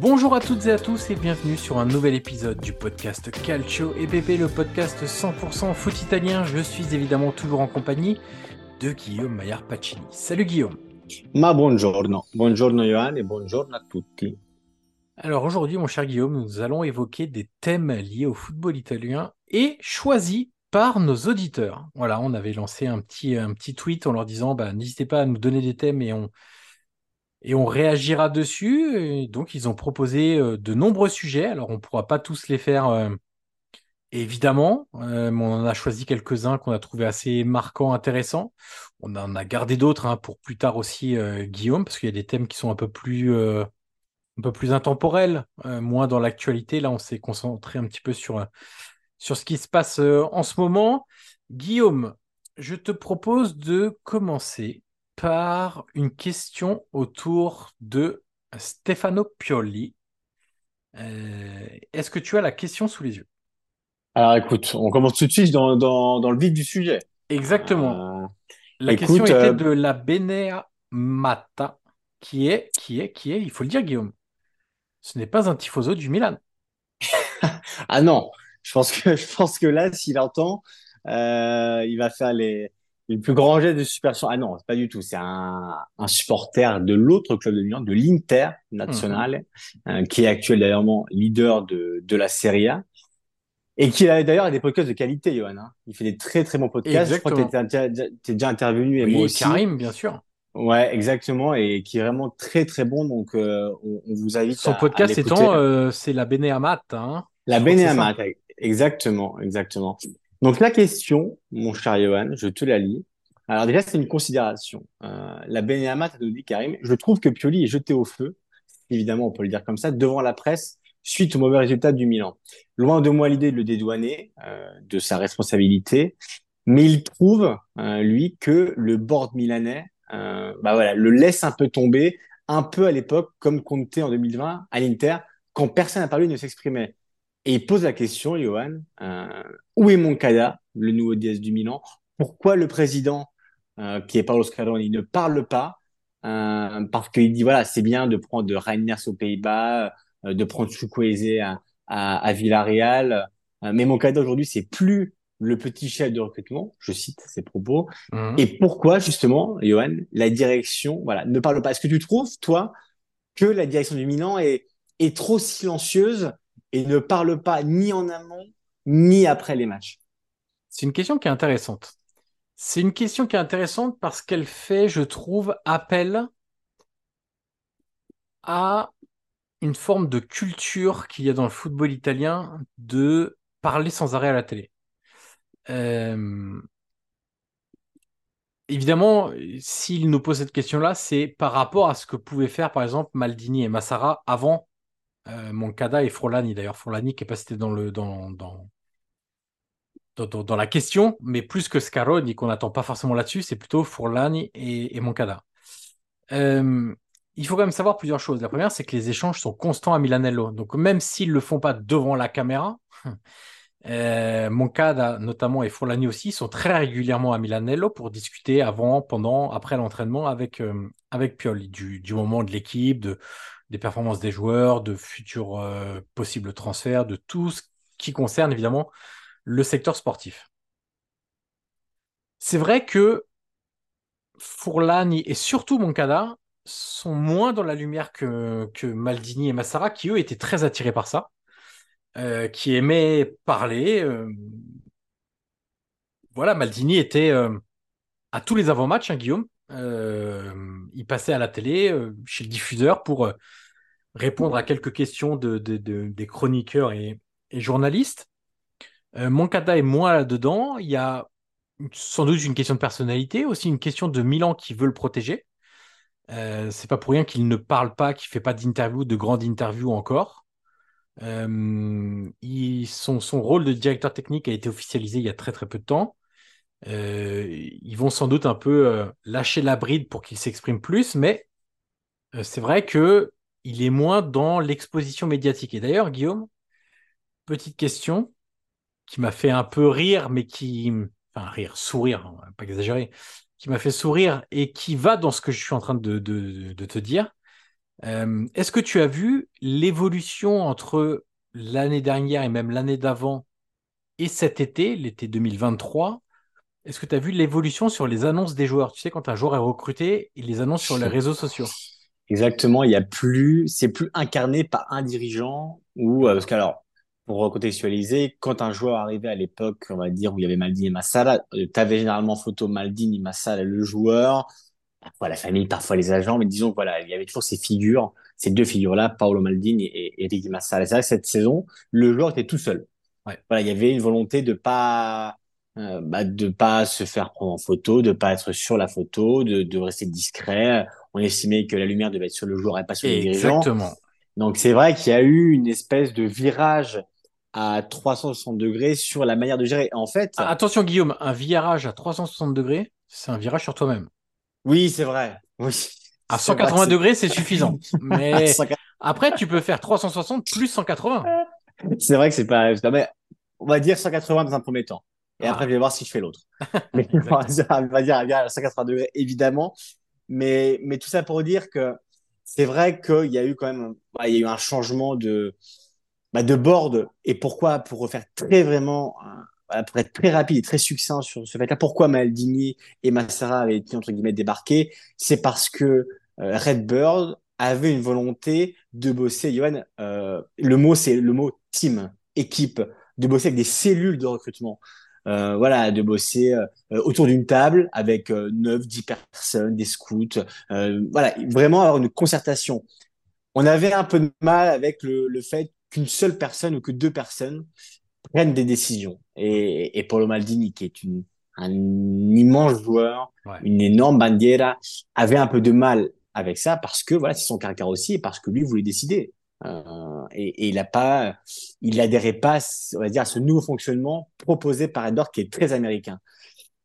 Bonjour à toutes et à tous et bienvenue sur un nouvel épisode du podcast Calcio EPP, le podcast 100% foot italien. Je suis évidemment toujours en compagnie de Guillaume Maillard Pacini. Salut Guillaume. Ma buongiorno, buongiorno Johan et buongiorno a tutti. Alors aujourd'hui, mon cher Guillaume, nous allons évoquer des thèmes liés au football italien et choisis par nos auditeurs. Voilà, on avait lancé un petit, un petit tweet en leur disant bah, n'hésitez pas à nous donner des thèmes et on, et on réagira dessus. Donc, ils ont proposé euh, de nombreux sujets. Alors, on ne pourra pas tous les faire, euh, évidemment, euh, on en a choisi quelques-uns qu'on a trouvé assez marquants, intéressants. On en a gardé d'autres hein, pour plus tard aussi, euh, Guillaume, parce qu'il y a des thèmes qui sont un peu plus, euh, un peu plus intemporels, moins dans l'actualité. Là, on s'est concentré un petit peu sur, sur ce qui se passe en ce moment. Guillaume, je te propose de commencer par une question autour de Stefano Pioli. Est-ce que tu as la question sous les yeux? Alors écoute, on commence tout de suite dans, dans, dans le vif du sujet. Exactement. Euh, La écoute, question était euh, de la Benea Mata, qui est, qui est, qui est, il faut le dire, Guillaume, ce n'est pas un tifoso du Milan. ah non, je pense que, je pense que là, s'il entend, euh, il va faire les, les plus grands gestes de superstition. Ah non, pas du tout. C'est un, un supporter de l'autre club de Milan, de l'Inter Nazionale, euh, qui est actuellement leader de, de la Serie A. Et qui a d'ailleurs des podcasts de qualité, Johan. hein. Il fait des très très bons podcasts. Je crois que tu es, déjà intervenu et Oui, moi aussi. Karim, bien sûr. Ouais, exactement, et qui est vraiment très très bon. Donc, euh, on, on vous invite Son à, podcast étant, euh, c'est la Benea Mata. Hein. La. Beneamat, exactement, exactement. Donc la question, mon cher Johan, je te la lis. Alors déjà, c'est une considération. Euh, la Beneamat, nous dit Karim, je trouve que Pioli est jeté au feu, évidemment, on peut le dire comme ça, devant la presse suite au mauvais résultat du Milan. Loin de moi l'idée de le dédouaner euh, de sa responsabilité, mais il trouve, euh, lui, que le board milanais, euh, bah le laisse un peu tomber, un peu à l'époque, comme Conte en 2020 à l'Inter, quand personne n'a parlé ne s'exprimait. Et il pose la question, Johan, où est Moncada, le nouveau DS du Milan? Pourquoi le président, qui est Paolo Scaloni, ne parle pas? Parce qu'il dit, voilà, c'est bien de prendre de Reinders aux Pays-Bas, de prendre Chukwueze à, à, à Villarreal. Euh, mais Moncada, aujourd'hui, c'est plus le petit chef de recrutement, je cite ses propos. Mhm. Et pourquoi, justement, Johan, la direction, voilà, ne parle pas? Est-ce que tu trouves, toi, que la direction du Milan est, est trop silencieuse et ne parle pas ni en amont ni après les matchs? C'est une question qui est intéressante. C'est une question qui est intéressante parce qu'elle fait, je trouve, appel à une forme de culture qu'il y a dans le football italien de parler sans arrêt à la télé. Euh, évidemment, s'il nous pose cette question-là, c'est par rapport à ce que pouvaient faire, par exemple, Maldini et Massara avant euh, Moncada et Frolani. D'ailleurs, Frolani qui est pas cité dans, le, dans, dans, la question, mais plus que Scaroni, qu'on n'attend pas forcément là-dessus, c'est plutôt Frolani et, et Moncada. Euh, il faut quand même savoir plusieurs choses. La première, c'est que les échanges sont constants à Milanello. Donc, même s'ils ne le font pas devant la caméra, euh, Moncada notamment et Forlani aussi sont très régulièrement à Milanello pour discuter avant, pendant, après l'entraînement avec, euh, avec Pioli, du, du moment de l'équipe, de, des performances des joueurs, de futurs euh, possibles transferts, de tout ce qui concerne évidemment le secteur sportif. C'est vrai que Fourlani et surtout Moncada sont moins dans la lumière que, Maldini et Massara, qui eux étaient très attirés par ça, euh, qui aimaient parler. Euh. Voilà, Maldini était euh, à tous les avant-matchs, hein, Guillaume. il passait à la télé, chez le diffuseur, pour répondre à quelques questions de, des chroniqueurs et, et journalistes. Moncada est moins là-dedans. Il y a sans doute une question de personnalité, aussi une question de Milan qui veut le protéger. Euh, c'est pas pour rien qu'il ne parle pas, qu'il fait pas d'interview, de grande interview encore. Euh, son, rôle de directeur technique a été officialisé il y a très très peu de temps. Euh, ils vont sans doute un peu lâcher la bride pour qu'il s'exprime plus, mais c'est vrai que il est moins dans l'exposition médiatique. Et d'ailleurs, Guillaume, petite question qui m'a fait un peu rire, mais qui, enfin rire, sourire, hein, pas exagérer, qui m'a fait sourire et qui va dans ce que je suis en train de, te dire. Euh, est-ce que tu as vu l'évolution entre l'année dernière et même l'année d'avant et cet été, l'été 2023 Est-ce que tu as vu l'évolution sur les annonces des joueurs? Tu sais, quand un joueur est recruté, il les annonce sur les réseaux sociaux. Exactement, il y a plus, c'est plus incarné par un dirigeant ou euh, parce qu'alors pour recontextualiser, quand un joueur arrivait à l'époque, on va dire, où il y avait Maldini et Massala, euh, tu avais généralement photo Maldini, Massala, le joueur, parfois la famille, parfois les agents, mais disons voilà, il y avait toujours ces figures, ces deux figures-là, Paolo Maldini et Eric Massala. C'est vrai que cette saison, le joueur était tout seul. Ouais. Voilà, il y avait une volonté de pas euh, bah, de pas se faire prendre en photo, de pas être sur la photo, de, de rester discret. On estimait que la lumière devait être sur le joueur et pas sur le dirigeant. Exactement. Donc c'est vrai qu'il y a eu une espèce de virage à 360 degrés sur la manière de gérer. En fait. Ah, attention, Guillaume, un virage à 360 degrés, c'est un virage sur toi-même. Oui, c'est vrai. Oui. À 180 degrés, c'est suffisant. Mais après, tu peux faire 360 plus 180. C'est vrai que c'est pas. On va dire 180 dans un premier temps. Et ah. après, je vais voir si je fais l'autre. mais on va dire, à 180 degrés, évidemment. Mais, mais tout ça pour dire que c'est vrai qu'il y a eu quand même, il y a eu un changement de, bah, de board. Et pourquoi Pour refaire très vraiment, pour être très rapide et très succinct sur ce fait-là, pourquoi Maldini et Massara avaient été, entre guillemets, débarqués C'est parce que euh, Redbird avait une volonté de bosser, Johan, euh, le mot, c'est le mot team, équipe, de bosser avec des cellules de recrutement. Euh, voilà, de bosser euh, autour d'une table avec euh, 9, 10 personnes, des scouts, voilà, vraiment avoir une concertation. On avait un peu de mal avec le fait qu'une seule personne ou que deux personnes prennent des décisions. Et, et Paulo Maldini, qui est une, un immense joueur, une énorme bandiera, avait un peu de mal avec ça parce que voilà, c'est son caractère aussi et parce que lui voulait décider. Euh, et, et, il a pas, il adhérait pas, on va dire, à ce nouveau fonctionnement proposé par Edward qui est très américain.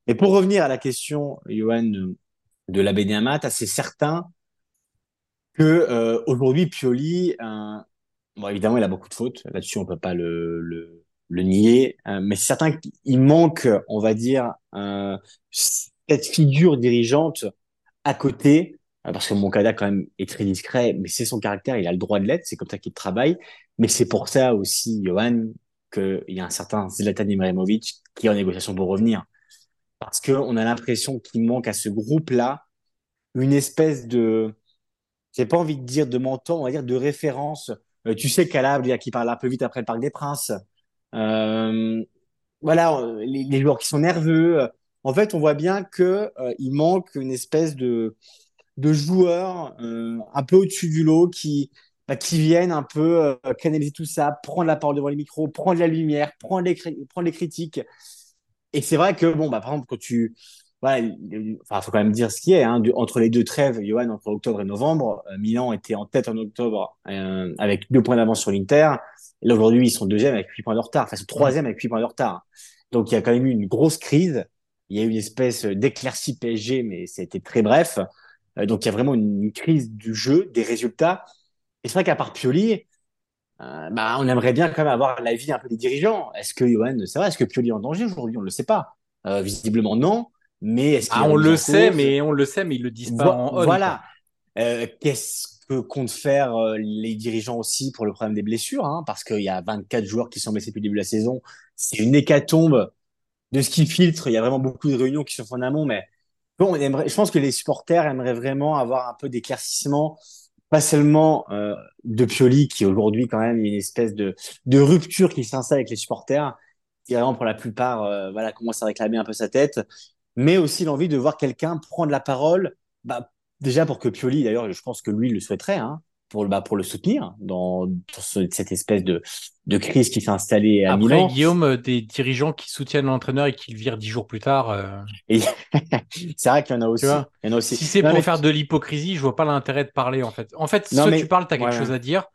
Et pour revenir à la question, Johan, de la Amat, c'est certain que euh, aujourd'hui Pioli, euh, Bon, évidemment, il a beaucoup de fautes. Là-dessus, on peut pas le, le, nier. Euh, mais c'est certain qu'il manque, on va dire, cette figure dirigeante à côté. Euh, parce que Moncada, quand même, est très discret, mais c'est son caractère. Il a le droit de l'être. C'est comme ça qu'il travaille. Mais c'est pour ça aussi, Johan, qu'il y a un certain Zlatan Ibrahimovic qui est en négociation pour revenir. Parce qu'on a l'impression qu'il manque à ce groupe-là une espèce de, j'ai pas envie de dire de mentor, on va dire de référence. Euh, tu sais Calab, qui parle un peu vite après le Parc des Princes. Euh, voilà, euh, les, joueurs qui sont nerveux. En fait, on voit bien que il manque une espèce de de joueurs un peu au-dessus du lot qui bah, qui viennent un peu canaliser tout ça, prendre la parole devant les micros, prendre la lumière, prendre les prendre les critiques. Et c'est vrai que bon, bah par exemple quand tu voilà, enfin, faut quand même dire ce qui est. Hein, entre les deux trêves, Johan, entre octobre et novembre, euh, Milan était en tête en octobre euh, avec deux points d'avance sur l'Inter. Et là, aujourd'hui, ils sont deuxième avec huit points de retard. Enfin, c'est troisième avec huit points de retard. Donc, il y a quand même eu une grosse crise. Il y a eu une espèce d'éclaircie PSG, mais c'était très bref. Euh, donc, il y a vraiment une, crise du jeu, des résultats. Et c'est vrai qu'à part Pioli, bah, on aimerait bien quand même avoir l'avis un peu des dirigeants. Est-ce que Johan, c'est vrai, est-ce que Pioli est en danger aujourd'hui? On ne le sait pas. Visiblement, non. Mais est-ce ah, on le sait, mais on le sait, mais ils le disent pas en on. Voilà. Euh, Qu'est-ce que comptent faire euh, les dirigeants aussi pour le problème des blessures hein, Parce qu'il y a 24 joueurs qui sont blessés depuis le début de la saison. C'est une hécatombe de ce qui filtre. Il y a vraiment beaucoup de réunions qui se font en amont, mais bon, aimerait, je pense que les supporters aimeraient vraiment avoir un peu d'éclaircissement, pas seulement euh, de Pioli, qui aujourd'hui quand même une espèce de, de rupture qui s'installe avec les supporters, qui vraiment pour la plupart euh, voilà commence à réclamer un peu sa tête mais aussi l'envie de voir quelqu'un prendre la parole, bah, déjà pour que Pioli, d'ailleurs, je pense que lui le souhaiterait, hein, pour, bah, pour le soutenir dans, dans cette espèce de, de crise qui s'est installée à Après, Milan. Guillaume, euh, des dirigeants qui soutiennent l'entraîneur et qui le virent dix jours plus tard. Euh... Et c'est vrai qu'il y en a aussi. Il y en a aussi. Si c'est pour mais... faire de l'hypocrisie, je vois pas l'intérêt de parler en fait. En fait, non, soit mais... tu parles, tu as quelque ouais, chose à dire,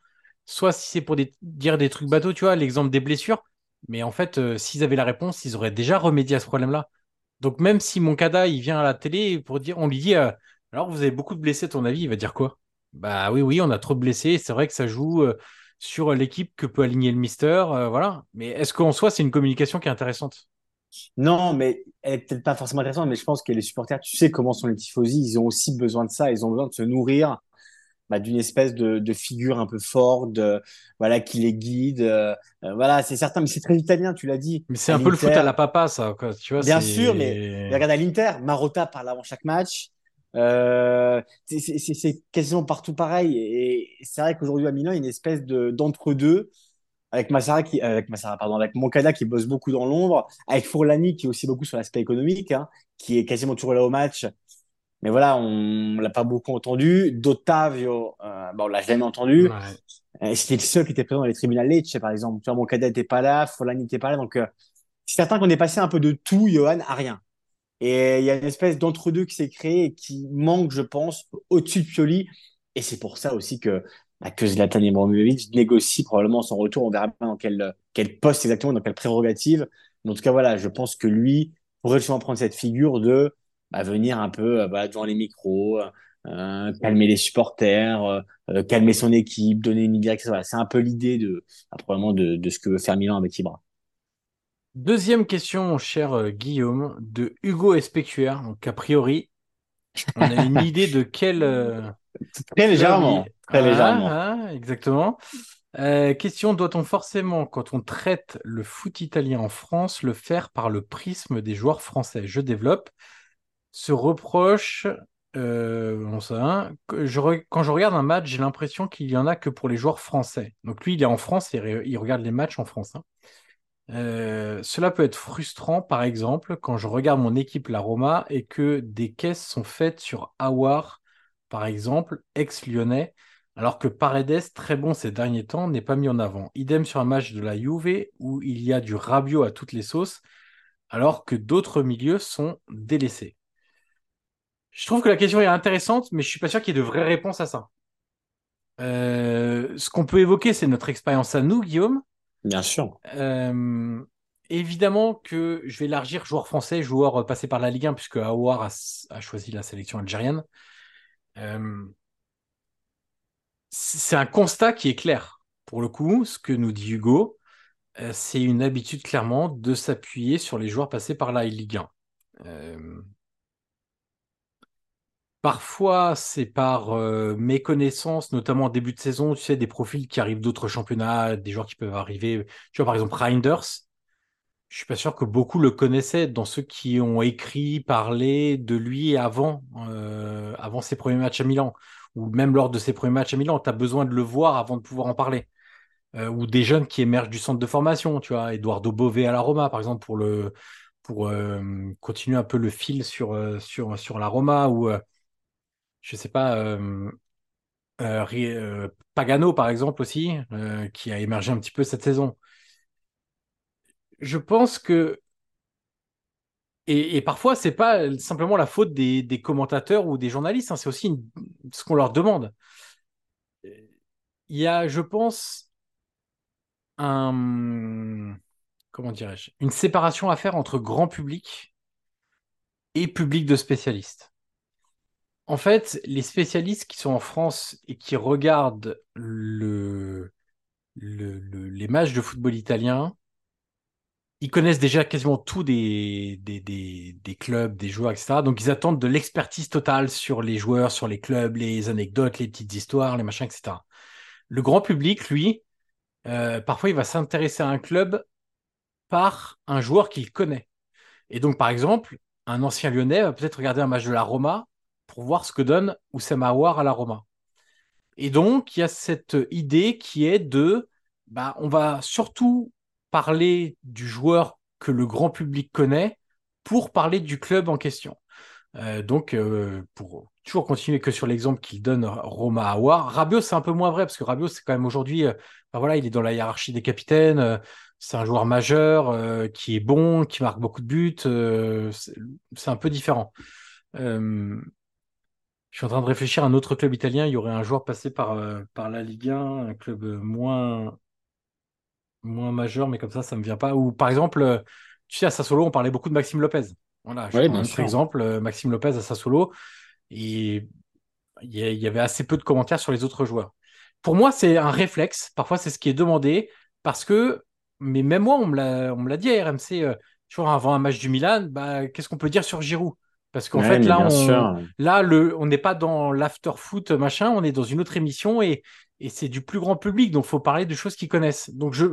soit si c'est pour des... dire des trucs bateaux, tu vois, l'exemple des blessures. Mais en fait, euh, s'ils avaient la réponse, ils auraient déjà remédié à ce problème-là. Donc même si Moncada il vient à la télé pour dire, on lui dit, euh, alors vous avez beaucoup de blessés, à ton avis, il va dire quoi? Bah oui, oui, on a trop de blessés. C'est vrai que ça joue euh, sur l'équipe que peut aligner le Mister, euh, voilà. Mais est-ce qu'en soi c'est une communication qui est intéressante? Non, mais elle est peut-être pas forcément intéressante. Mais je pense que les supporters, tu sais comment sont les tifosi, ils ont aussi besoin de ça. Ils ont besoin de se nourrir bah, d'une espèce de, de, figure un peu forte, voilà, qui les guide. Euh, voilà, c'est certain, mais c'est très italien, tu l'as dit. Mais c'est un peu le foot à la papa, ça. Quoi, tu vois, Bien sûr, mais, regarde à l'Inter, Marotta parle avant chaque match. Euh, c'est quasiment partout pareil. Et c'est vrai qu'aujourd'hui à Milan, il y a une espèce de d'entre-deux avec Massara qui, avec Massara, pardon, avec Moncada qui bosse beaucoup dans l'ombre, avec Fourlani qui est aussi beaucoup sur l'aspect économique, hein, qui est quasiment toujours là au match mais voilà, on l'a pas beaucoup entendu. D'Ottavio, euh, bon, on l'a jamais entendu. Ouais. C'était le seul qui était présent dans les tribunaux Lecce, par exemple. Tu vois, mon cadet n'était pas là, Folani n'était pas là. Donc, euh, c'est certain qu'on est passé un peu de tout, Johan, à rien. Et il y a une espèce d'entre-deux qui s'est créé et qui manque, je pense, au-dessus de Pioli. Et c'est pour ça aussi que, bah, que Zlatan Ibrahimovic négocie probablement son retour. On verra pas dans quel, quel poste exactement, dans quelle prérogative. Mais en tout cas, voilà, je pense que lui pourrait justement prendre cette figure de bah, venir un peu euh, bah, devant les micros, euh, calmer les supporters, euh, calmer son équipe, donner une direction. Voilà, c'est un peu l'idée de, bah, probablement de, de, ce que veut faire Milan avec Ibra. Deuxième question, cher Guillaume, de Hugo Especuer. Donc, a priori, on a une idée de quel. très légèrement. Très légèrement. Ah, ah, exactement. Euh, question doit-on forcément, quand on traite le foot italien en France, le faire par le prisme des joueurs français? Je développe se reproche, euh, re... quand je regarde un match, j'ai l'impression qu'il y en a que pour les joueurs français. Donc lui, il est en France et il regarde les matchs en France. Hein. Euh, cela peut être frustrant, par exemple, quand je regarde mon équipe, la Roma, et que des caisses sont faites sur Awar, par exemple, ex-lyonnais, alors que Paredes, très bon ces derniers temps, n'est pas mis en avant. Idem sur un match de la Juve, où il y a du Rabiot à toutes les sauces, alors que d'autres milieux sont délaissés. Je trouve que la question est intéressante, mais je suis pas sûr qu'il y ait de vraies réponses à ça. Euh, ce qu'on peut évoquer, c'est notre expérience à nous, Guillaume. Bien sûr. Euh, évidemment que je vais élargir joueur français, joueur passé par la Ligue 1, puisque Aouar a, a choisi la sélection algérienne. Euh, c'est un constat qui est clair. Pour le coup, ce que nous dit Hugo, euh, c'est une habitude clairement de s'appuyer sur les joueurs passés par la Ligue 1. Parfois, c'est par euh, méconnaissance, notamment en début de saison, tu sais, des profils qui arrivent d'autres championnats, des joueurs qui peuvent arriver. Tu vois, par exemple, Reinders, je suis pas sûr que beaucoup le connaissaient dans ceux qui ont écrit, parlé de lui avant, euh, avant ses premiers matchs à Milan. ou même lors de ses premiers matchs à Milan, tu as besoin de le voir avant de pouvoir en parler. Euh, ou des jeunes qui émergent du centre de formation, tu vois, Eduardo Bové à la Roma, par exemple, pour, le, pour continuer un peu le fil sur, sur, sur la Roma, ou je sais pas, Pagano, par exemple, aussi, qui a émergé un petit peu cette saison. Je pense que et, et, parfois, c'est pas simplement la faute des, des commentateurs ou des journalistes, hein, c'est aussi ce qu'on leur demande. Il y a, je pense, un, comment dirais-je, une séparation à faire entre grand public et public de spécialistes. En fait, les spécialistes qui sont en France et qui regardent le, le, les matchs de football italien, ils connaissent déjà quasiment tout des, clubs, des joueurs, etc. Donc ils attendent de l'expertise totale sur les joueurs, sur les clubs, les anecdotes, les petites histoires, les machins, etc. Le grand public, lui, euh, parfois il va s'intéresser à un club par un joueur qu'il connaît. Et donc, par exemple, un ancien lyonnais va peut-être regarder un match de la Roma pour voir ce que donne Oussama Aouar à la Roma. Et donc, il y a cette idée qui est de, bah, on va surtout parler du joueur que le grand public connaît pour parler du club en question. Euh, donc, euh, pour toujours continuer que sur l'exemple qu'il donne Roma Aouar, Rabiot, c'est un peu moins vrai, parce que Rabiot, c'est quand même aujourd'hui, bah voilà, il est dans la hiérarchie des capitaines, c'est un joueur majeur, qui est bon, qui marque beaucoup de buts, c'est un peu différent. Je suis en train de réfléchir à un autre club italien, il y aurait un joueur passé par, par la Ligue 1, un club moins, moins majeur, mais comme ça, ça me vient pas. Ou par exemple, tu sais, à Sassolo, on parlait beaucoup de Maxime Lopez. Voilà, je prends un autre exemple, euh, Maxime Lopez à Sassuolo, et il y avait assez peu de commentaires sur les autres joueurs. Pour moi, c'est un réflexe. Parfois, c'est ce qui est demandé parce que, mais même moi, on me l'a dit à RMC, euh, toujours avant un match du Milan, bah, qu'est-ce qu'on peut dire sur Giroud? Parce qu'en fait, là, on, là, le, on n'est pas dans l'after foot machin, on est dans une autre émission et, et c'est du plus grand public, donc il faut parler de choses qu'ils connaissent. Donc je,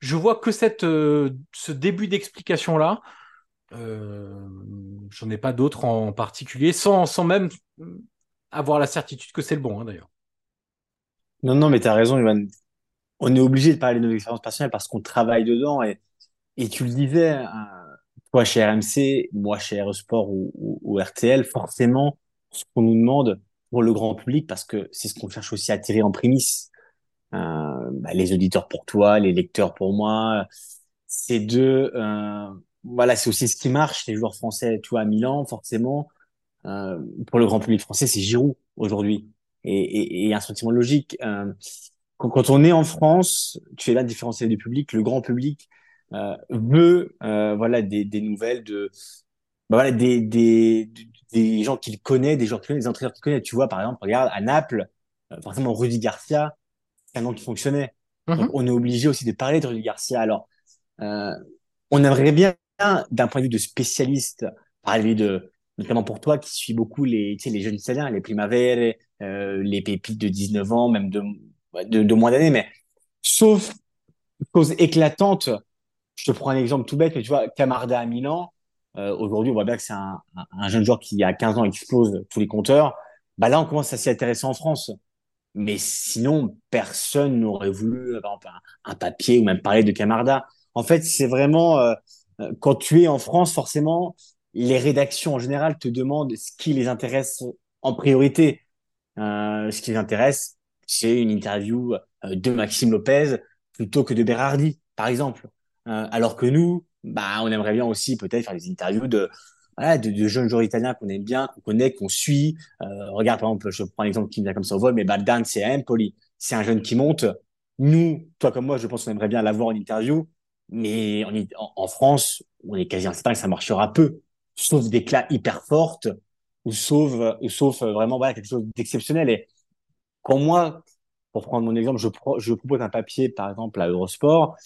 je vois que cette, euh, ce début d'explication là. Euh, j'en ai pas d'autres en particulier, sans, sans même avoir la certitude que c'est le bon, hein, d'ailleurs. Non, non, mais tu as raison, Ivan. On est obligé de parler de nos expériences personnelles parce qu'on travaille dedans. Et, et tu le disais, euh, toi chez RMC, moi chez RE Sport ou, ou, RTL, forcément, ce qu'on nous demande pour le grand public, parce que c'est ce qu'on cherche aussi à tirer en prémisse, euh, bah, les auditeurs pour toi, les lecteurs pour moi, c'est de euh, voilà, c'est aussi ce qui marche. Les joueurs français, tu vois, à Milan, forcément, euh, pour le grand public français, c'est Giroud aujourd'hui. Et, et, un sentiment logique. Euh, quand, quand, on est en France, tu es là différencier du public. Le grand public veut, euh, voilà, des, des nouvelles de, bah, voilà, des, des, des gens qu'il connaît, des gens qu'il connaît, des entraîneurs qu'il connaît. Tu vois, par exemple, regarde à Naples, euh, forcément Rudy Garcia, c'est un nom qui fonctionnait. Donc, on est obligé aussi de parler de Rudy Garcia. Alors, euh, on aimerait bien d'un point de vue de spécialiste, parler de, notamment pour toi qui suis beaucoup les, tu sais, les jeunes Italiens, les Primavere, euh, les pépites de 19 ans, même de, de, de moins d'années, mais sauf cause éclatante, je te prends un exemple tout bête, mais tu vois, Camarda à Milan, euh, aujourd'hui, on voit bien que c'est un, un, jeune joueur qui, a 15 ans, explose tous les compteurs. Bah là, on commence à s'y intéresser en France. Mais sinon, personne n'aurait voulu avoir un, un, papier ou même parler de Camarda. En fait, c'est vraiment, euh, euh, quand tu es en France, forcément, les rédactions en général te demandent ce qui les intéresse en priorité. Euh, ce qui les intéresse, c'est une interview euh, de Maxime Lopez plutôt que de Berardi, par exemple. Euh, alors que nous, bah, on aimerait bien aussi peut-être faire des interviews de, voilà, de, de jeunes joueurs italiens qu'on aime bien, qu'on connaît, qu'on suit. Euh, regarde, par exemple, je prends un exemple qui me vient comme ça au vol, mais Baldan, c'est Empoli. C'est un jeune qui monte. Nous, toi comme moi, je pense qu'on aimerait bien l'avoir en interview. Mais en, en, France, on est quasi certain que ça marchera peu, sauf des clats hyper fortes ou sauf, sauf vraiment voilà, quelque chose d'exceptionnel. Et quand moi, pour prendre mon exemple, je, je propose un papier, par exemple, à Eurosport,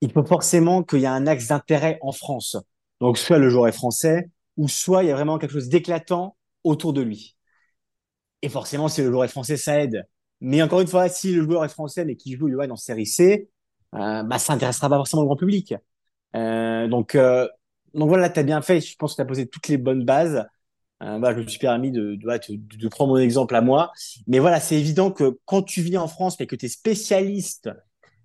il faut forcément qu'il y ait un axe d'intérêt en France. Donc, soit le joueur est français, ou soit il y a vraiment quelque chose d'éclatant autour de lui. Et forcément, si le joueur est français, ça aide. Mais encore une fois, si le joueur est français mais qui joue dans série C, euh, bah, ça intéressera pas forcément le grand public. Euh, donc, euh, donc voilà, tu as bien fait. Je pense que tu as posé toutes les bonnes bases. Euh, voilà, je me suis permis de, de, de, de, prendre mon exemple à moi. Mais voilà, c'est évident que quand tu vis en France et que tu es spécialiste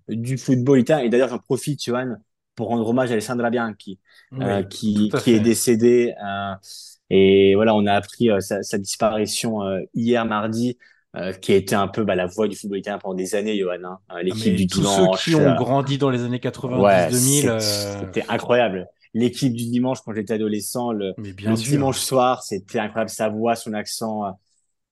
du football italien, et d'ailleurs j'en profite, Johan, pour rendre hommage à Alessandra Bianchi, Oui, euh, qui, qui est fait. décédé. euh, et voilà, on a appris euh, sa, sa disparition euh, hier mardi, euh, qui a été un peu bah, la voix du football italien pendant des années, Johan. Hein. Ah, L'équipe du tous ceux dimanche. qui ont grandi dans les années ouais, 90-2000, euh, c'était incroyable. L'équipe du dimanche, quand j'étais adolescent, le, bien le dimanche soir, c'était incroyable. Sa voix, son accent, euh,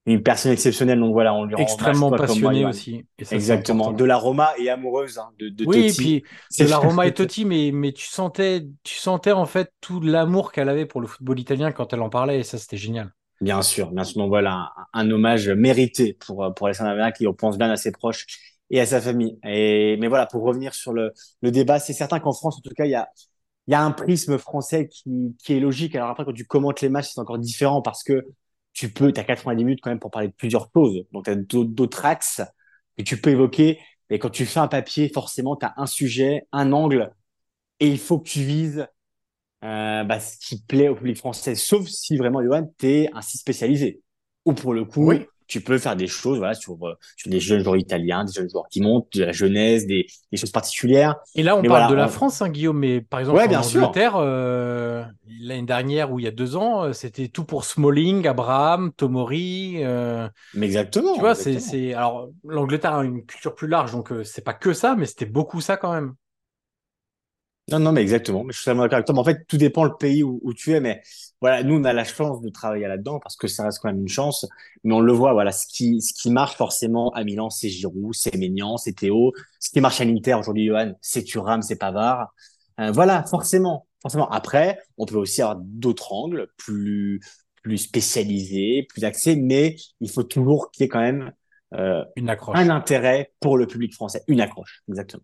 une personne exceptionnelle. Donc voilà, on lui rend extrêmement passionné aussi. Et ça, Exactement. De la Roma et amoureuse hein, de, de Oui, et Totti. puis C'est de la Roma et Totti, mais, mais tu sentais, tu sentais en fait tout l'amour qu'elle avait pour le football italien quand elle en parlait, et ça, c'était génial. Bien sûr, bien sûr. Donc voilà, un, un hommage mérité pour, pour Alessandra Bernat qui on pense bien à ses proches et à sa famille. Et, mais voilà, pour revenir sur le, le débat, c'est certain qu'en France, en tout cas, il y a, il y a un prisme français qui, qui est logique. Alors après, quand tu commentes les matchs, c'est encore différent parce que tu peux, tu as 90 minutes quand même pour parler de plusieurs choses. Donc, tu as d'autres axes que tu peux évoquer. Et quand tu fais un papier, forcément, tu as un sujet, un angle, et il faut que tu vises euh, bah, ce qui plaît au public français. Sauf si vraiment, Johan, tu es ainsi spécialisé. Ou pour le coup, Oui. Tu peux faire des choses voilà, sur, euh, sur des jeunes joueurs italiens, des jeunes joueurs qui montent, de la jeunesse, des, des choses particulières. Et là, on Mais parle voilà, de la on- France, hein, Guillaume, mais par exemple, Ouais, en sûr. Angleterre, euh, l'année dernière ou il y a deux ans, euh, c'était tout pour Smalling, Abraham, Tomori. euh, Mais exactement. tu vois, c'est, alors, l'Angleterre a une culture plus large, donc euh, c'est pas que ça, mais c'était beaucoup ça quand même. Non, non, mais exactement. Mais je suis totalement d'accord avec toi. Mais en fait, tout dépend le pays où, où tu es. Mais voilà, nous, on a la chance de travailler là-dedans parce que ça reste quand même une chance. Mais on le voit, voilà, ce qui, ce qui marche forcément à Milan, c'est Giroud, c'est Maignan, c'est Théo. Ce qui marche à l'Inter aujourd'hui, Johan, c'est Thuram, c'est Pavard. Euh, voilà, forcément, forcément. Après, on peut aussi avoir d'autres angles plus, plus spécialisés, plus axés, mais il faut toujours qu'il y ait quand même euh, Une accroche. un intérêt pour le public français, une accroche, exactement.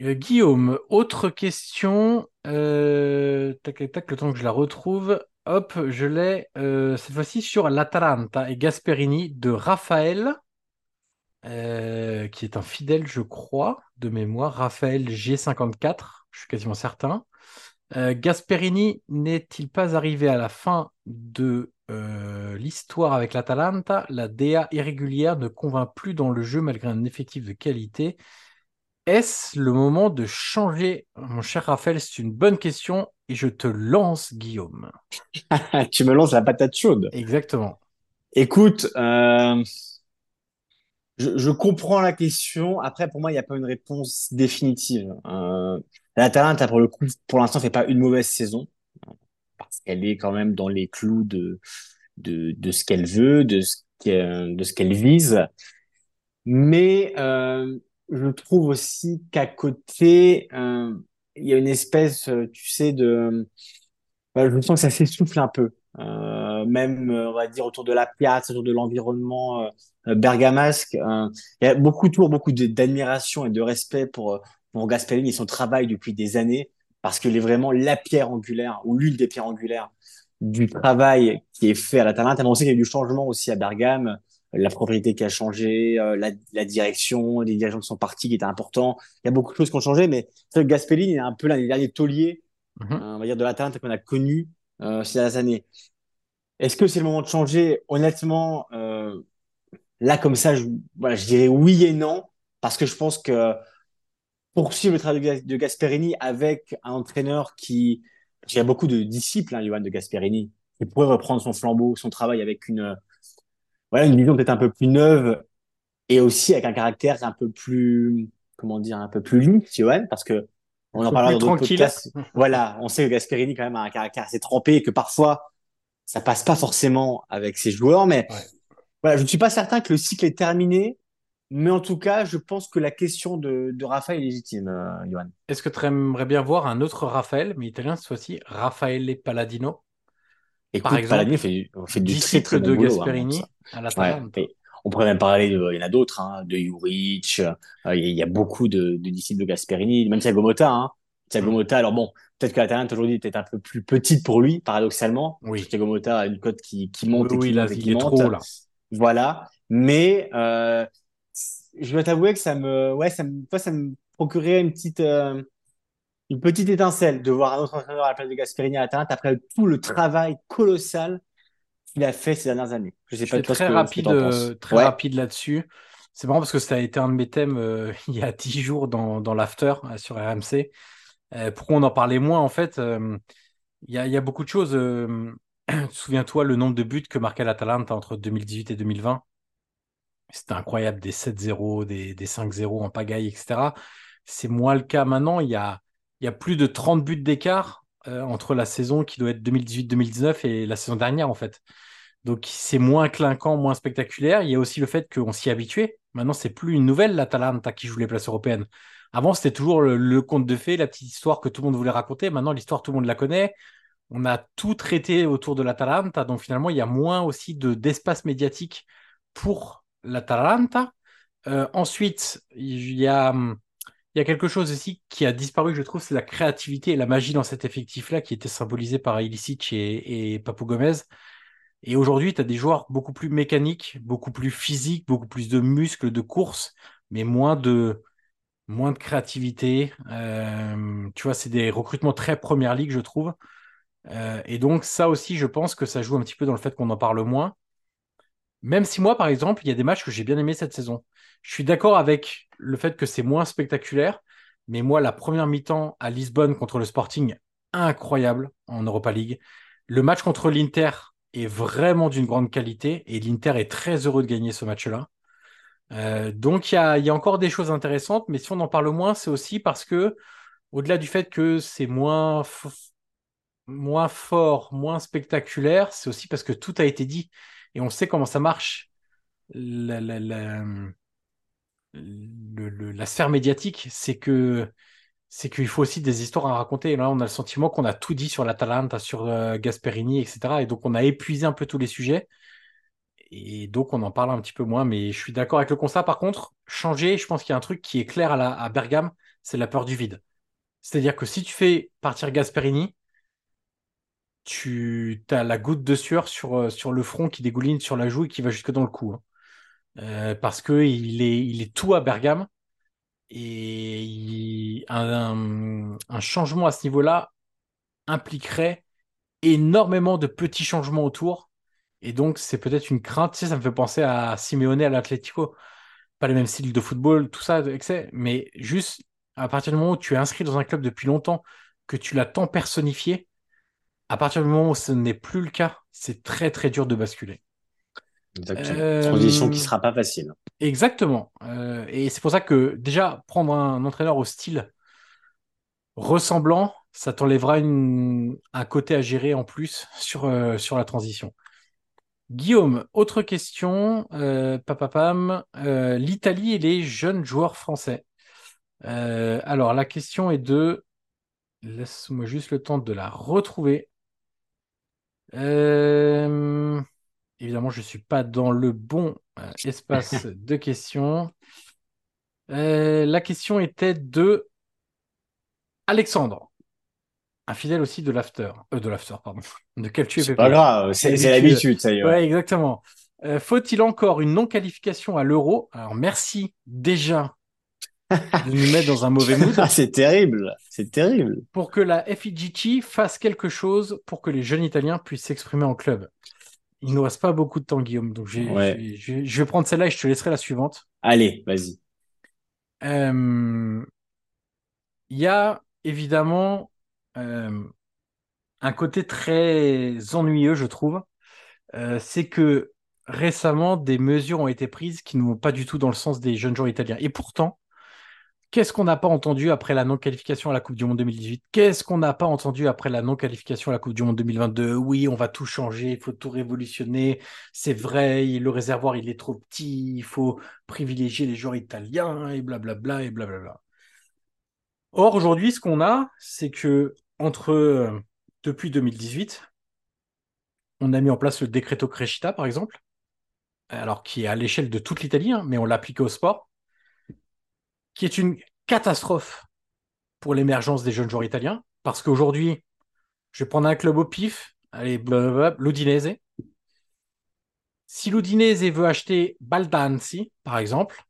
Euh, Guillaume, autre question. Euh, tac, tac, le temps que je la retrouve. Hop, je l'ai euh, cette fois-ci sur l'Atalanta et Gasperini de Raphaël, qui est un fidèle, je crois, de mémoire. Raphaël G54, je suis quasiment certain. Gasperini n'est-il pas arrivé à la fin de l'histoire avec l'Atalanta? La DA irrégulière ne convainc plus dans le jeu malgré un effectif de qualité. Est-ce le moment de changer? Mon cher Raphaël, c'est une bonne question et je te lance, Guillaume. tu me lances la patate chaude. Exactement. Écoute, euh, je, je comprends la question. Après, pour moi, il n'y a pas une réponse définitive. Euh, L'Atalanta, pour le coup, pour l'instant, fait pas une mauvaise saison parce qu'elle est quand même dans les clous de de, de ce qu'elle veut, de ce qu'elle de ce qu'elle vise. Mais euh, je trouve aussi qu'à côté, euh, il y a une espèce, euh, tu sais, de bah, je sens que ça s'essouffle un peu. Euh, même, euh, on va dire, autour de la piazza, autour de l'environnement euh, euh, bergamasque. euh, il y a beaucoup, toujours beaucoup d'admiration et de respect pour, euh, pour Gasperini et son travail depuis des années, parce qu'il est vraiment la pierre angulaire, ou l'une des pierres angulaires du travail qui est fait à l'Atalanta. Mais on sait qu'il y a du changement aussi à Bergame, la propriété qui a changé, euh, la, la direction, les dirigeants qui sont partis qui étaient importants. Il y a beaucoup de choses qui ont changé, mais c'est vrai que Gasperini est un peu l'un des derniers tauliers Mhm. euh, on va dire de l'Atalanta qu'on a connu euh, ces dernières années. Est-ce que c'est le moment de changer? Honnêtement, là comme ça, je, voilà, je dirais oui et non, parce que je pense que poursuivre le travail de, Gas- de Gasperini avec un entraîneur qui, parce qu'il y a beaucoup de disciples, hein, Johan de Gasperini, qui pourrait reprendre son flambeau, son travail avec une, voilà, une vision peut-être un peu plus neuve et aussi avec un caractère un peu plus, comment dire, un peu plus lisse, Johan, parce que on en parlera plus dans d'autres tranquille. podcasts. Voilà, on sait que Gasperini quand même a un caractère assez trempé et que parfois ça passe pas forcément avec ses joueurs, mais Ouais. voilà, je ne suis pas certain que le cycle est terminé Mais en tout cas, je pense que la question de, de Rafa est légitime, euh, Johan. Est-ce que tu aimerais bien voir un autre Raphaël, mais italien cette fois-ci, Raffaele Palladino? Écoute, Par exemple, Palladino fait, fait du très très bon de boulot. hein, Gasperini à Ouais. l'Atalanta. Et on pourrait même parler de, il y en a d'autres, hein, de Juric, euh, il y, a beaucoup de, de disciples de Gasperini, même Thiago Motta, hein. Thiago Mm. Motta, alors bon, peut-être que la Talente aujourd'hui peut-être un peu plus petite pour lui, paradoxalement. Oui. Thiago Motta a une cote qui, qui Oui, monte et oui, qui là, monte et qui il est monte. trop là. Voilà. Mais euh, je dois t'avouer que ça me, ouais, ça me, ça me procurait une petite, euh, une petite étincelle de voir un autre entraîneur à la place de Gasperini à la après tout le travail colossal qu'il a fait ces dernières années. Je sais Je pas très que, ce que rapide, euh, très Ouais. rapide là-dessus. C'est marrant parce que ça a été un de mes thèmes euh, il y a dix jours dans, dans l'after euh, sur RMC. Pourquoi on en parlait moins en fait Il y a, il y a beaucoup de choses. Souviens-toi le nombre de buts que marquait l'Atalanta entre 2018 et 2020. C'était incroyable, des 7-0, des, des 5-0 en pagaille, etc. C'est moins le cas maintenant. Il y a, il y a plus de 30 buts d'écart euh, entre la saison qui doit être 2018-2019 et la saison dernière, en fait. Donc, c'est moins clinquant, moins spectaculaire. Il y a aussi le fait qu'on s'y habitué. Maintenant, c'est plus une nouvelle, l'Atalanta qui joue les places européennes. Avant, c'était toujours le, conte de fées, la petite histoire que tout le monde voulait raconter. Maintenant, l'histoire, tout le monde la connaît. On a tout traité autour de l'Atalanta. Donc, finalement, il y a moins aussi de, d'espace médiatique pour l'Atalanta. Euh, ensuite, il y a, hum, il y a quelque chose aussi qui a disparu, je trouve, c'est la créativité et la magie dans cet effectif-là qui était symbolisé par Ilicic et, et Papou Gomez. Et aujourd'hui, tu as des joueurs beaucoup plus mécaniques, beaucoup plus physiques, beaucoup plus de muscles, de course, mais moins de, moins de créativité. Euh, tu vois, c'est des recrutements très première ligue, je trouve. Euh, et donc, ça aussi, je pense que ça joue un petit peu dans le fait qu'on en parle moins. Même si moi, par exemple, il y a des matchs que j'ai bien aimés cette saison. Je suis d'accord avec le fait que c'est moins spectaculaire, mais moi, la première mi-temps à Lisbonne contre le Sporting, incroyable en Europa League. Le match contre l'Inter est vraiment d'une grande qualité et l'Inter est très heureux de gagner ce match-là. Euh, donc il y a, encore des choses intéressantes, mais si on en parle moins, c'est aussi parce que, au-delà du fait que c'est moins, moins fort, moins spectaculaire, c'est aussi parce que tout a été dit et on sait comment ça marche. La sphère médiatique, c'est que c'est qu'il faut aussi des histoires à raconter. Là, on a le sentiment qu'on a tout dit sur l'Atalanta, sur euh, Gasperini, etc. Et donc, on a épuisé un peu tous les sujets. Et donc, on en parle un petit peu moins. Mais je suis d'accord avec le constat. Par contre, changer, je pense qu'il y a un truc qui est clair à, la, Bergame, c'est la peur du vide. C'est-à-dire que si tu fais partir Gasperini, tu as la goutte de sueur sur, euh, sur le front qui dégouline sur la joue et qui va jusque dans le cou. hein. Euh, parce que il est, tout à Bergame. Et un, changement à ce niveau-là impliquerait énormément de petits changements autour. Et donc, c'est peut-être une crainte. Ça me fait penser à Simeone à l'Atlético. Pas les mêmes styles de football, tout ça, excès, mais juste à partir du moment où tu es inscrit dans un club depuis longtemps, que tu l'as tant personnifié, à partir du moment où ce n'est plus le cas, c'est très très dur de basculer. Exactement. Euh, Transition qui sera pas facile. Exactement. Euh, et c'est pour ça que déjà, prendre un entraîneur au style ressemblant, ça t'enlèvera une- un côté à gérer en plus sur, euh, sur la transition. Guillaume, autre question. Euh, papapam, euh, l'Italie et les jeunes joueurs français. Alors, la question est de... Laisse-moi juste le temps de la retrouver. Évidemment, je ne suis pas dans le bon euh, espace de questions. Euh, la question était de Alexandre, un fidèle aussi de l'after. Euh, de l'after, pardon. De Calcio C'est FFP. pas grave, c'est c'est L'habitude. ça y est. ouais. Exactement. Faut-il encore une non-qualification à l'euro? Alors, merci déjà de nous mettre dans un mauvais mood Ah, c'est terrible, c'est terrible. pour que la FIGC fasse quelque chose pour que les jeunes Italiens puissent s'exprimer en club. Il nous reste pas beaucoup de temps, Guillaume, donc Ouais. je vais prendre celle-là et je te laisserai la suivante. Allez, vas-y. Euh, Il y a évidemment euh, un côté très ennuyeux, je trouve. Euh, c'est que récemment, des mesures ont été prises qui ne vont pas du tout dans le sens des jeunes joueurs italiens. Et pourtant, Qu'est-ce qu'on n'a pas entendu après la non-qualification à la Coupe du Monde 2018 Qu'est-ce qu'on n'a pas entendu après la non-qualification à la Coupe du Monde 2022 Oui, on va tout changer, il faut tout révolutionner. C'est vrai, le réservoir, il est trop petit, il faut privilégier les joueurs italiens et blablabla et blablabla. Or, aujourd'hui, ce qu'on a, c'est que entre depuis 2018, on a mis en place le Decreto Crescita, par exemple, alors qui est à l'échelle de toute l'Italie, hein, mais on l'applique au sport qui est une catastrophe pour l'émergence des jeunes joueurs italiens, parce qu'aujourd'hui, je vais prendre un club au pif, allez, l'Udinese. Si l'Udinese veut acheter Baldanzi, par exemple,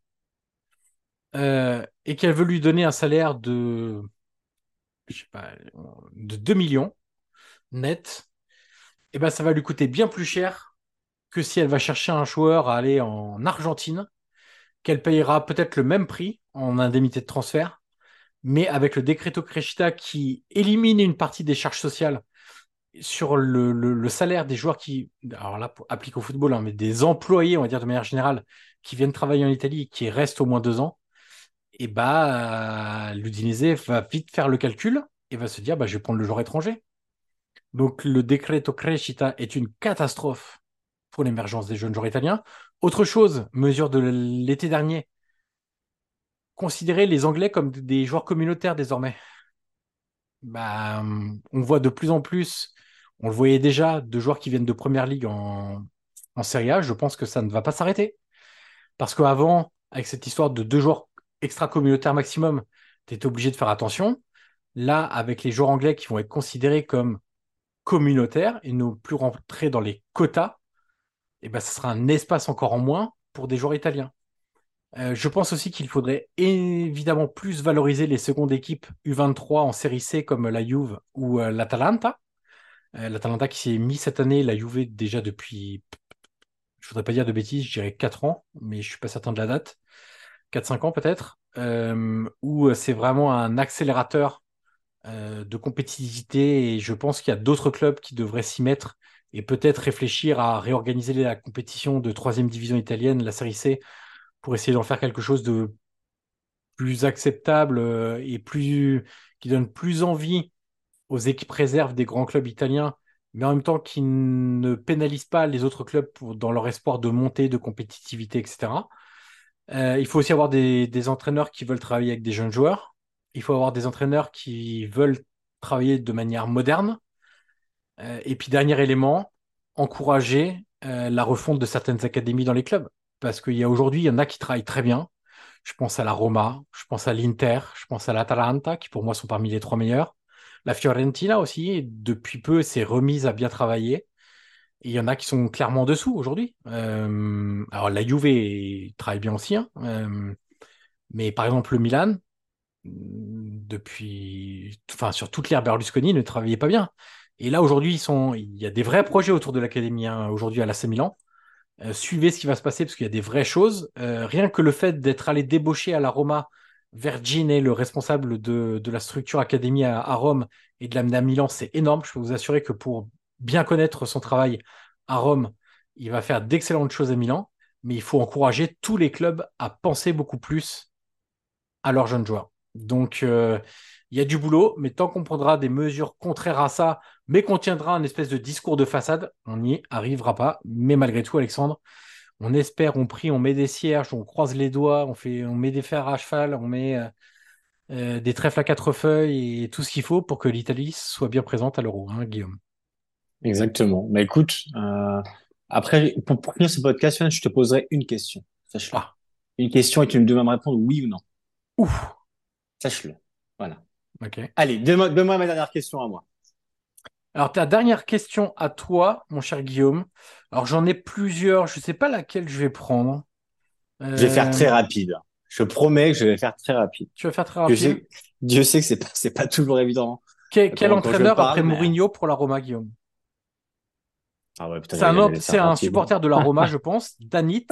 euh, et qu'elle veut lui donner un salaire de, je sais pas, de 2 millions net, eh ben ça va lui coûter bien plus cher que si elle va chercher un joueur à aller en Argentine, qu'elle payera peut-être le même prix, en indemnité de transfert, mais avec le décreto crescita qui élimine une partie des charges sociales sur le, salaire des joueurs qui, alors là, applique au football, hein, mais des employés, on va dire de manière générale, qui viennent travailler en Italie, qui restent au moins deux ans, et bah, l'Udinese va vite faire le calcul et va se dire, bah, je vais prendre le joueur étranger. Donc, le décreto crescita est une catastrophe pour l'émergence des jeunes joueurs italiens. Autre chose, mesure de l'été dernier, considérer les Anglais comme des joueurs communautaires désormais. Bah, on voit de plus en plus, on le voyait déjà, de joueurs qui viennent de Première Ligue en, en Serie A. Je pense que ça ne va pas s'arrêter. Parce qu'avant, avec cette histoire de deux joueurs extra-communautaires maximum, tu étais obligé de faire attention. Là, avec les joueurs anglais qui vont être considérés comme communautaires et ne plus rentrer dans les quotas, eh ben, ça sera un espace encore en moins pour des joueurs italiens. Euh, je pense aussi qu'il faudrait évidemment plus valoriser les secondes équipes U23 en série C comme la Juve ou euh, l'Atalanta. Euh, L'Atalanta qui s'est mis cette année, la Juve déjà depuis, je voudrais pas dire de bêtises, je dirais 4 ans, mais je suis pas certain de la date. 4-5 ans peut-être, où c'est vraiment un accélérateur de compétitivité et je pense qu'il y a d'autres clubs qui devraient s'y mettre et peut-être réfléchir à réorganiser la compétition de troisième division italienne, la série C, pour essayer d'en faire quelque chose de plus acceptable euh, et plus qui donne plus envie aux équipes réserves des grands clubs italiens, mais en même temps qui ne pénalise pas les autres clubs dans leur espoir de montée, de compétitivité, etc. Euh, il faut aussi avoir des, entraîneurs qui veulent travailler avec des jeunes joueurs. Il faut avoir des entraîneurs qui veulent travailler de manière moderne. Euh, et puis, dernier élément, encourager la refonte de certaines académies dans les clubs parce qu'il y a aujourd'hui, il y en a qui travaillent très bien. Je pense à la Roma, je pense à l'Inter, je pense à l'Atalanta, qui pour moi sont parmi les trois meilleurs. La Fiorentina aussi, depuis peu, s'est remise à bien travailler. Et il y en a qui sont clairement en dessous aujourd'hui. Euh, alors la Juve travaille bien aussi, hein. euh, mais par exemple le Milan, depuis, enfin sur toute l'ère Berlusconi, ne travaillait pas bien. Et là aujourd'hui, ils sont, il y a des vrais projets autour de l'académie hein, aujourd'hui à l'AC Milan. Euh, suivez ce qui va se passer parce qu'il y a des vraies choses. Euh, rien que le fait d'être allé débaucher à la Roma Vergine, le responsable de, la structure académie à, Rome, et de l'amener à Milan, c'est énorme. Je peux vous assurer que pour bien connaître son travail à Rome, il va faire d'excellentes choses à Milan, mais il faut encourager tous les clubs à penser beaucoup plus à leurs jeunes joueurs. Donc, euh, il y a du boulot, mais tant qu'on prendra des mesures contraires à ça, mais qu'on tiendra un espèce de discours de façade, on n'y arrivera pas. Mais malgré tout, Alexandre, on espère, on prie, on met des cierges, on croise les doigts, on, fait, on met des fers à cheval, on met euh, euh, des trèfles à quatre feuilles et tout ce qu'il faut pour que l'Italie soit bien présente à l'Euro, hein, Guillaume. Exactement. Mais écoute, euh, après, pour, finir ce podcast, je te poserai une question. Sache-le. Ah. Une question et tu me devras me répondre oui ou non. Ouf. Sache-le. Voilà. Ok. Allez, donne-moi ma dernière question à moi. Alors, ta dernière question à toi, mon cher Guillaume. Alors, j'en ai plusieurs. Je ne sais pas laquelle je vais prendre. Je vais faire très euh, rapide. Je promets que je vais faire très rapide. Tu vas faire très rapide. Dieu sait, que c'est pas, pas toujours évident. Quel, entraîneur après Mourinho pour la Roma, Guillaume? Ah ouais, C'est un, supporter de la Roma, je pense, Danit,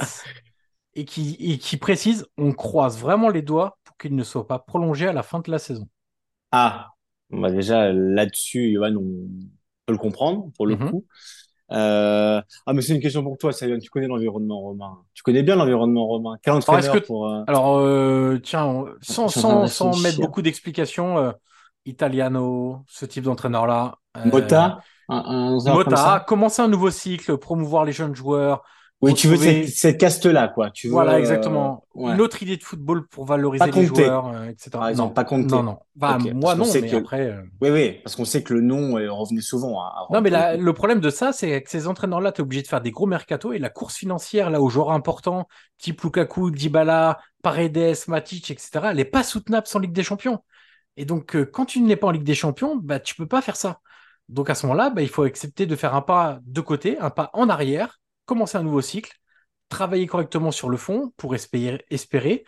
et qui, et qui précise on croise vraiment les doigts pour qu'il ne soit pas prolongé à la fin de la saison. Ah, bah déjà là-dessus, Yohan, on peut le comprendre pour le mhm. coup. Euh... Ah, mais c'est une question pour toi, Sayon. Tu connais l'environnement romain. Tu connais bien l'environnement romain. Quel entraîneur est-ce que- pour. euh, Alors, euh, tiens, on- sans, sans, sans mettre beaucoup d'explications, Italiano, ce type d'entraîneur-là. Mota un, Mota, commencer un nouveau cycle, promouvoir les jeunes joueurs. Oui, tu veux cette, cette caste-là, quoi. Tu veux, Voilà, euh, exactement. ouais. Une autre idée de football pour valoriser Pas les joueurs, euh, etc. par exemple, non, pas Conte. Non, non. Bah, Ok, moi, non, mais que- après. euh, Oui, oui, parce qu'on sait que le nom euh, revenait souvent. à- Non, mais la- le problème de ça, c'est que ces entraîneurs-là, tu es obligé de faire des gros mercato et la course financière, là, aux joueurs importants, type Lukaku, Dybala, Paredes, Matic, etc., elle n'est pas soutenable sans Ligue des Champions. Et donc, euh, quand tu n'es pas en Ligue des Champions, bah, tu peux pas faire ça. Donc, à ce moment-là, bah, il faut accepter de faire un pas de côté, un pas en arrière, commencer un nouveau cycle, travailler correctement sur le fond pour espérer, espérer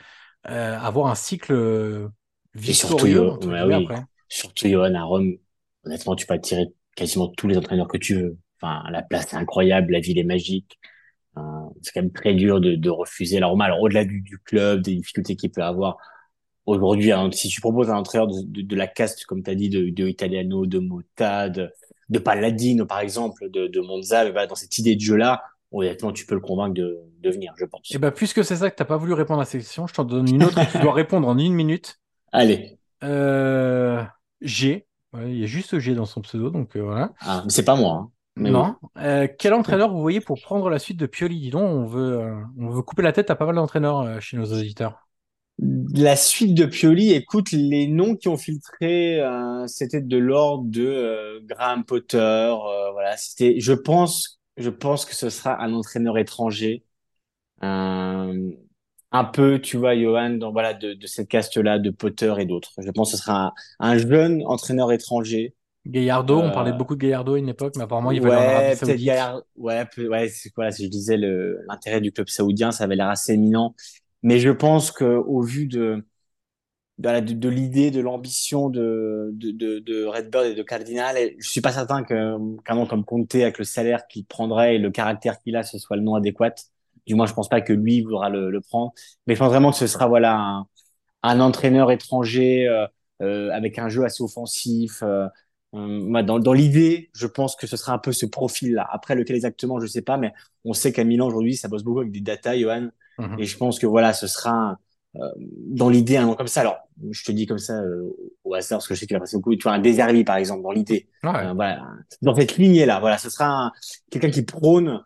euh, avoir un cycle euh, Et surtout, victorieux. guillemets, oui. après. Surtout, Johan, à Rome, honnêtement, tu peux attirer quasiment tous les entraîneurs que tu veux. Enfin, la place est incroyable, la ville est magique. Euh, c'est quand même très dur de, de refuser la Roma. Alors, au-delà du, du club, des difficultés qu'il peut avoir, aujourd'hui, hein, si tu proposes un entraîneur de, de, de la caste, comme tu as dit, de, Italiano, de Motta, de, de Palladino, par exemple, de, de Monza, voilà, dans cette idée de jeu-là, honnêtement, tu peux le convaincre de, de venir, je pense. Et bah, puisque c'est ça que t'as pas voulu répondre à cette question, je t'en donne une autre qui doit répondre en une minute. Allez. Euh, G. Ouais, il y a juste G dans son pseudo, donc euh, voilà. Ah, mais c'est pas moi. hein. Mais non. Euh, quel entraîneur vous voyez pour prendre la suite de Pioli? Dis donc, on veut, euh, on veut couper la tête à pas mal d'entraîneurs euh, chez nos auditeurs. La suite de Pioli, écoute, les noms qui ont filtré, euh, c'était de l'ordre de euh, Graham Potter. euh, voilà, c'était. Je pense, je pense que ce sera un entraîneur étranger, euh, un peu, tu vois, Johan, dans voilà de, de cette caste-là, de Potter et d'autres. Je pense que ce sera un, un jeune entraîneur étranger. Gallardo, on Euh, parlait beaucoup de Gallardo à une époque, mais apparemment il va aller en ouais, Saoudite. Gaillard- ouais, ouais, c'est quoi, si je disais le l'intérêt du club saoudien, ça avait l'air assez éminent. Mais je pense que au vu de de, l'idée, de l'ambition de, de, de, Redbird et de Cardinal, et je suis pas certain que qu'un nom comme Conte, avec le salaire qu'il prendrait et le caractère qu'il a, ce soit le nom adéquat. Du moins, je pense pas que lui voudra le, le prendre. Mais je pense vraiment que ce sera voilà un, un entraîneur étranger euh, euh, avec un jeu assez offensif. Euh, moi, dans, dans l'idée, je pense que ce sera un peu ce profil-là. Après, lequel exactement, je sais pas, mais on sait qu'à Milan aujourd'hui, ça bosse beaucoup avec des data, Johan. Mhm. Et je pense que voilà, ce sera un- dans l'idée un nom comme ça. Alors, je te dis comme ça euh, au hasard parce que je sais qu'il a passé beaucoup. Tu vois, un Deservi par exemple dans l'idée. Ouais. Euh, voilà, dans cette lignée-là. Voilà, ce sera un- quelqu'un qui prône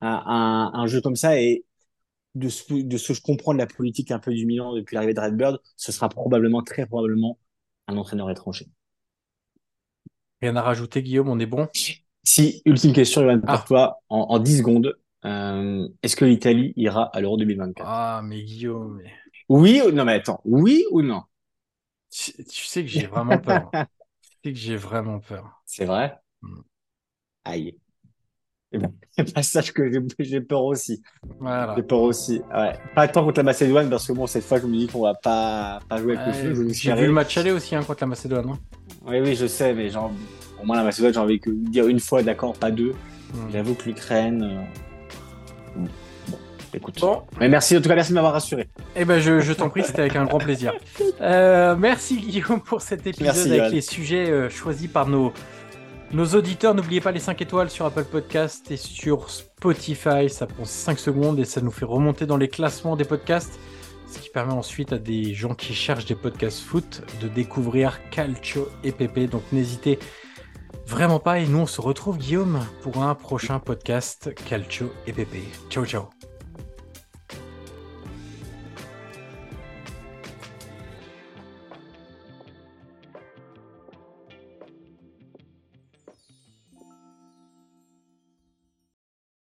un, un, un jeu comme ça et de ce, de ce que je comprends de la politique un peu du Milan depuis l'arrivée de Redbird, ce sera probablement, très probablement, un entraîneur étranger. Rien à rajouter, Guillaume, on est bon? Si, ultime question, Johan, pour Ah. toi, en, en 10 secondes, euh, est-ce que l'Italie ira à l'Euro 2024? Ah, mais Guillaume, mais- Oui ou non, mais attends, oui ou non? tu, tu sais que j'ai vraiment peur. tu sais que j'ai vraiment peur. C'est vrai? Hmm. Aïe. Ben, eh ben, sache que j'ai- peur aussi. Voilà. J'ai peur aussi. Ouais. Pas tant contre la Macédoine, parce que bon, cette fois, je me dis qu'on va pas, pas jouer avec le j'ai vu le match aller aussi hein, contre la Macédoine. hein. Oui, oui, je sais, mais genre, au moins la Macédoine, j'ai envie de dire une fois, d'accord, pas deux. Mm. J'avoue que l'Ukraine. euh, écoute. Bon, Mais merci, en tout cas, merci de m'avoir rassuré. eh ben je, je t'en prie, c'était avec un grand plaisir. Euh, merci Guillaume pour cet épisode Merci, avec les sujets euh, choisis par nos, nos auditeurs. N'oubliez pas les 5 étoiles sur Apple Podcast et sur Spotify. Ça prend 5 secondes et ça nous fait remonter dans les classements des podcasts. Ce qui permet ensuite à des gens qui cherchent des podcasts foot de découvrir Calcio et. Donc n'hésitez vraiment pas. Et nous, on se retrouve, Guillaume, pour un prochain podcast Calcio et Pépé. Ciao, ciao.